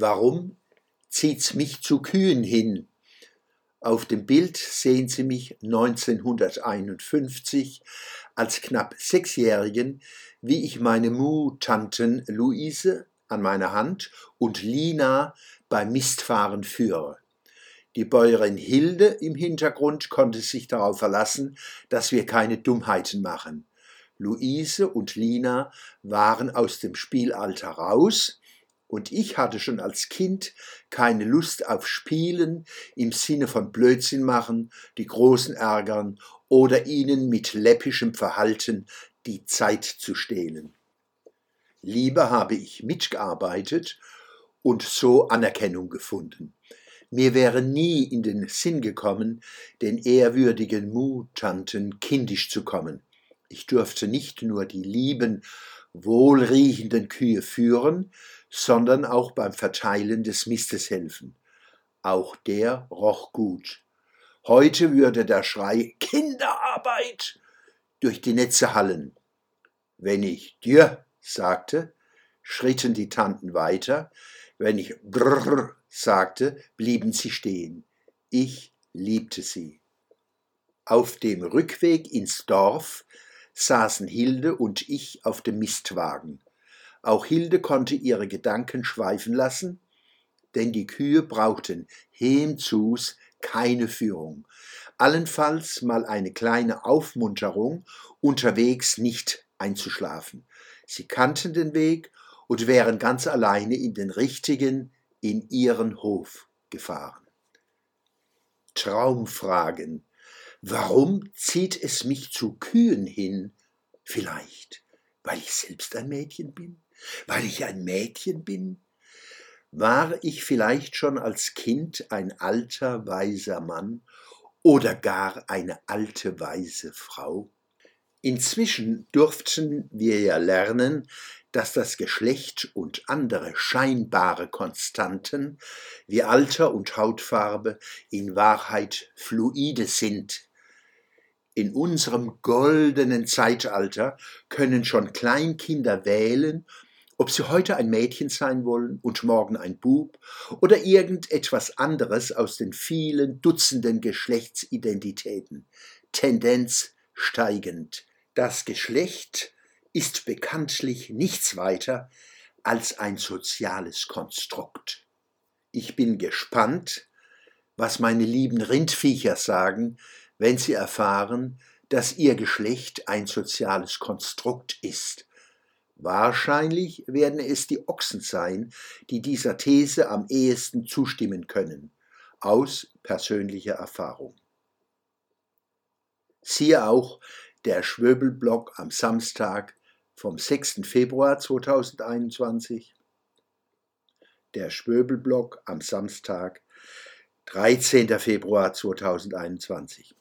Warum zieht's mich zu Kühen hin? Auf dem Bild sehen Sie mich 1951 als knapp Sechsjährigen, wie ich meine Mu-Tanten Luise an meiner Hand und Lina beim Mistfahren führe. Die Bäuerin Hilde im Hintergrund konnte sich darauf verlassen, dass wir keine Dummheiten machen. Luise und Lina waren aus dem Spielalter raus, und ich hatte schon als Kind keine Lust auf Spielen im Sinne von Blödsinn machen, die Großen ärgern oder ihnen mit läppischem Verhalten die Zeit zu stehlen. Lieber habe ich mitgearbeitet und so Anerkennung gefunden. Mir wäre nie in den Sinn gekommen, den ehrwürdigen Mutanten kindisch zu kommen. Ich durfte nicht nur die lieben, wohlriechenden Kühe führen, sondern auch beim Verteilen des Mistes helfen. Auch der roch gut. Heute würde der Schrei Kinderarbeit durch die Netze hallen. Wenn ich dir sagte, schritten die Tanten weiter, wenn ich brrr sagte, blieben sie stehen. Ich liebte sie. Auf dem Rückweg ins Dorf saßen Hilde und ich auf dem Mistwagen. Auch Hilde konnte ihre Gedanken schweifen lassen, denn die Kühe brauchten hemzus keine Führung, allenfalls mal eine kleine Aufmunterung, unterwegs nicht einzuschlafen. Sie kannten den Weg und wären ganz alleine in den richtigen, in ihren Hof gefahren. Traumfragen. Warum zieht es mich zu Kühen hin? Vielleicht, weil ich selbst ein Mädchen bin? Weil ich ein Mädchen bin? War ich vielleicht schon als Kind ein alter, weiser Mann oder gar eine alte, weise Frau? Inzwischen durften wir ja lernen, dass das Geschlecht und andere scheinbare Konstanten wie Alter und Hautfarbe in Wahrheit fluide sind. In unserem goldenen Zeitalter können schon Kleinkinder wählen, ob sie heute ein Mädchen sein wollen und morgen ein Bub oder irgendetwas anderes aus den vielen Dutzenden Geschlechtsidentitäten. Tendenz steigend. Das Geschlecht ist bekanntlich nichts weiter als ein soziales Konstrukt. Ich bin gespannt, was meine lieben Rindviecher sagen, wenn sie erfahren, dass ihr Geschlecht ein soziales Konstrukt ist. Wahrscheinlich werden es die Ochsen sein, die dieser These am ehesten zustimmen können, aus persönlicher Erfahrung. Siehe auch der Schwöbelblock am Samstag vom 6. Februar 2021, der Schwöbelblock am Samstag 13. Februar 2021.